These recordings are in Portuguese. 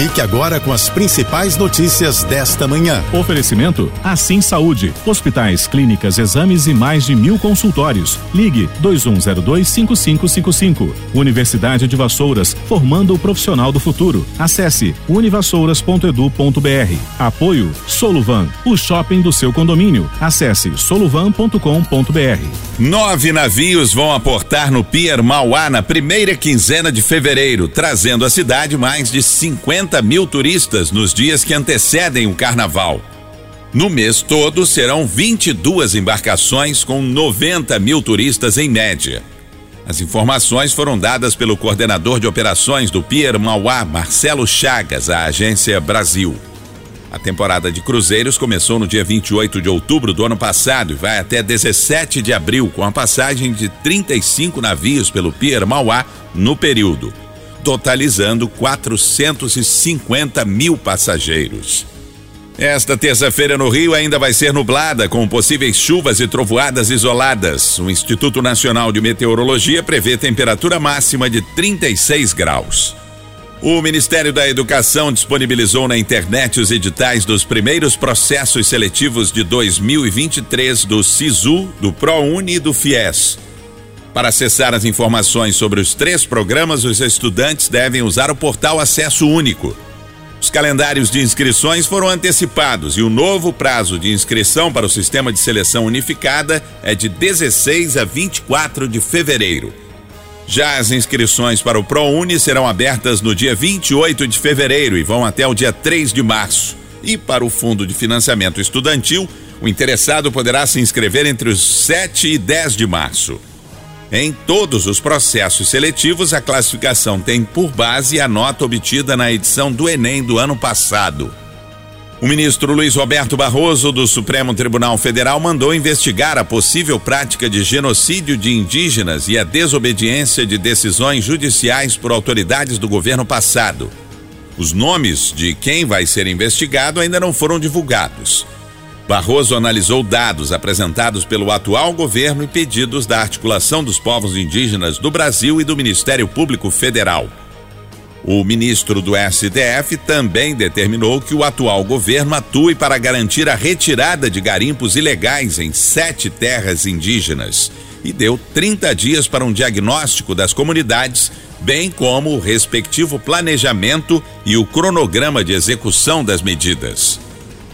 Fique agora com as principais notícias desta manhã. Oferecimento Assim Saúde. Hospitais, clínicas, exames e mais de mil consultórios. Ligue 2102-5555. Universidade de Vassouras, formando o profissional do futuro. Acesse univassouras.edu.br. Apoio Soluvan, o shopping do seu condomínio. Acesse soluvan.com.br. Nove navios vão aportar no Pier Mauá na primeira quinzena de fevereiro, trazendo à cidade mais de 50 50 mil turistas nos dias que antecedem o carnaval. No mês todo serão 22 embarcações com 90 mil turistas em média. As informações foram dadas pelo coordenador de operações do Pier Mauá, Marcelo Chagas, à agência Brasil. A temporada de cruzeiros começou no dia 28 de outubro do ano passado e vai até 17 de abril, com a passagem de 35 navios pelo Pier Mauá no período totalizando 450 mil passageiros. Esta terça-feira no Rio ainda vai ser nublada, com possíveis chuvas e trovoadas isoladas. O Instituto Nacional de Meteorologia prevê temperatura máxima de 36 graus. O Ministério da Educação disponibilizou na internet os editais dos primeiros processos seletivos de 2023 do SISU, do ProUni e do FIES. Para acessar as informações sobre os três programas, os estudantes devem usar o portal Acesso Único. Os calendários de inscrições foram antecipados e o novo prazo de inscrição para o sistema de seleção unificada é de 16 a 24 de fevereiro. Já as inscrições para o ProUni serão abertas no dia 28 de fevereiro e vão até o dia 3 de março. E para o Fundo de Financiamento Estudantil, o interessado poderá se inscrever entre os 7 e 10 de março. Em todos os processos seletivos, a classificação tem por base a nota obtida na edição do Enem do ano passado. O ministro Luiz Roberto Barroso, do Supremo Tribunal Federal, mandou investigar a possível prática de genocídio de indígenas e a desobediência de decisões judiciais por autoridades do governo passado. Os nomes de quem vai ser investigado ainda não foram divulgados. Barroso analisou dados apresentados pelo atual governo e pedidos da articulação dos povos indígenas do Brasil e do Ministério Público Federal. O ministro do STF também determinou que o atual governo atue para garantir a retirada de garimpos ilegais em sete terras indígenas e deu 30 dias para um diagnóstico das comunidades, bem como o respectivo planejamento e o cronograma de execução das medidas.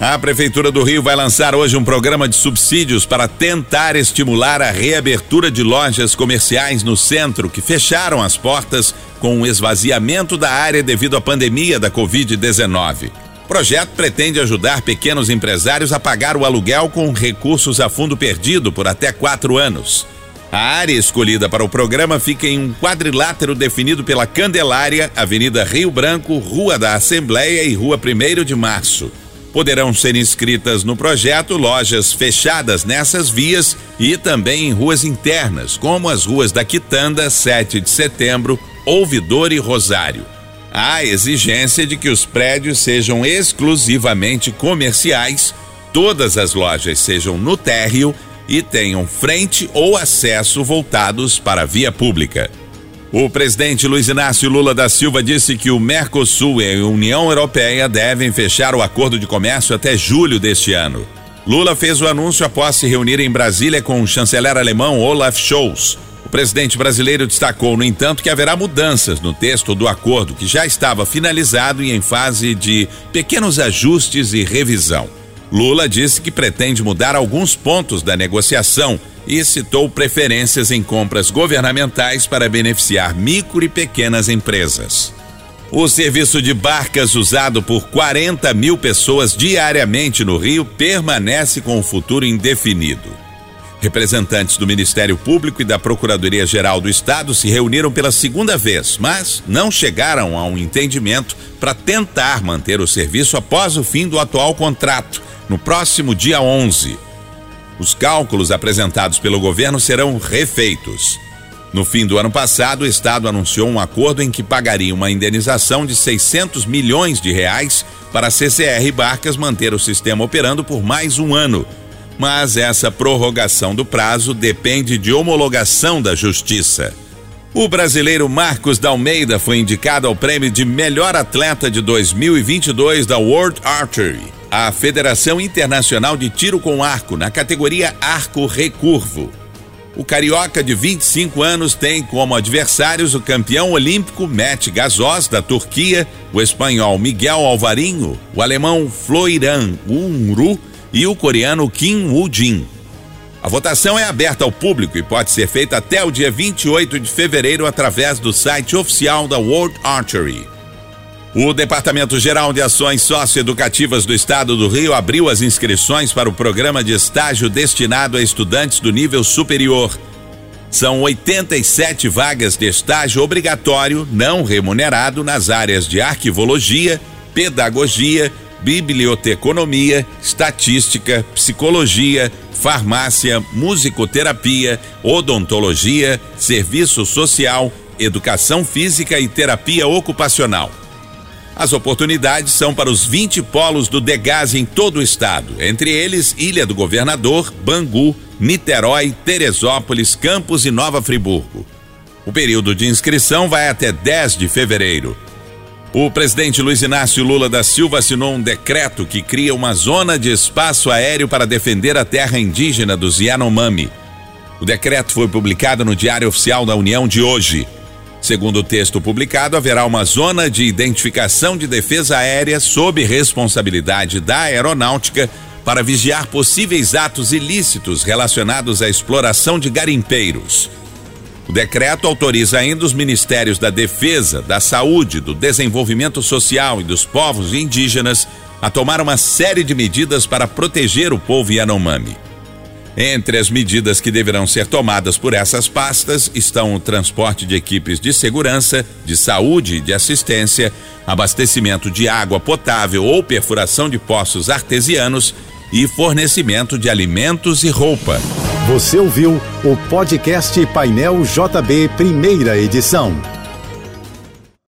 A Prefeitura do Rio vai lançar hoje um programa de subsídios para tentar estimular a reabertura de lojas comerciais no centro que fecharam as portas com o esvaziamento da área devido à pandemia da Covid-19. O projeto pretende ajudar pequenos empresários a pagar o aluguel com recursos a fundo perdido por até quatro anos. A área escolhida para o programa fica em um quadrilátero definido pela Candelária, Avenida Rio Branco, Rua da Assembleia e Rua 1 de Março. Poderão ser inscritas no projeto lojas fechadas nessas vias e também em ruas internas, como as ruas da Quitanda, 7 de setembro, Ouvidor e Rosário. Há exigência de que os prédios sejam exclusivamente comerciais, todas as lojas sejam no térreo e tenham frente ou acesso voltados para a via pública. O presidente Luiz Inácio Lula da Silva disse que o Mercosul e a União Europeia devem fechar o acordo de comércio até julho deste ano. Lula fez o anúncio após se reunir em Brasília com o chanceler alemão Olaf Scholz. O presidente brasileiro destacou, no entanto, que haverá mudanças no texto do acordo, que já estava finalizado e em fase de pequenos ajustes e revisão. Lula disse que pretende mudar alguns pontos da negociação e citou preferências em compras governamentais para beneficiar micro e pequenas empresas. O serviço de barcas usado por 40 mil pessoas diariamente no Rio permanece com o futuro indefinido. Representantes do Ministério Público e da Procuradoria-Geral do Estado se reuniram pela segunda vez, mas não chegaram a um entendimento para tentar manter o serviço após o fim do atual contrato, no próximo dia 11. Os cálculos apresentados pelo governo serão refeitos. No fim do ano passado, o Estado anunciou um acordo em que pagaria uma indenização de 600 milhões de reais para a CCR Barcas manter o sistema operando por mais um ano. mas essa prorrogação do prazo depende de homologação da Justiça. O brasileiro Marcos Dalmeida foi indicado ao prêmio de melhor atleta de 2022 da World Archery, a Federação Internacional de Tiro com Arco, na categoria Arco Recurvo. O carioca de 25 anos tem como adversários o campeão olímpico Matt Gazoz, da Turquia, o espanhol Miguel Alvarinho, o alemão Floiran Unru e o coreano Kim Woo-jin. A votação é aberta ao público e pode ser feita até o dia 28 de fevereiro através do site oficial da World Archery. O Departamento Geral de Ações Socioeducativas do Estado do Rio abriu as inscrições para o programa de estágio destinado a estudantes do nível superior. São 87 vagas de estágio obrigatório não remunerado nas áreas de arquivologia, pedagogia, biblioteconomia, estatística, psicologia, farmácia, musicoterapia, odontologia, serviço social, educação física e terapia ocupacional. As oportunidades são para os 20 polos do Degás em todo o estado, entre eles Ilha do Governador, Bangu, Niterói, Teresópolis, Campos e Nova Friburgo. O período de inscrição vai até 10 de fevereiro. O presidente Luiz Inácio Lula da Silva assinou um decreto que cria uma zona de espaço aéreo para defender a terra indígena dos Yanomami. O decreto foi publicado no Diário Oficial da União de hoje. Segundo o texto publicado, haverá uma zona de identificação de defesa aérea sob responsabilidade da aeronáutica para vigiar possíveis atos ilícitos relacionados à exploração de garimpeiros. O decreto autoriza ainda os ministérios da Defesa, da Saúde, do Desenvolvimento Social e dos povos indígenas a tomar uma série de medidas para proteger o povo Yanomami. Entre as medidas que deverão ser tomadas por essas pastas estão o transporte de equipes de segurança, de saúde e de assistência, abastecimento de água potável ou perfuração de poços artesianos e fornecimento de alimentos e roupa. Você ouviu o podcast Painel JB, primeira edição.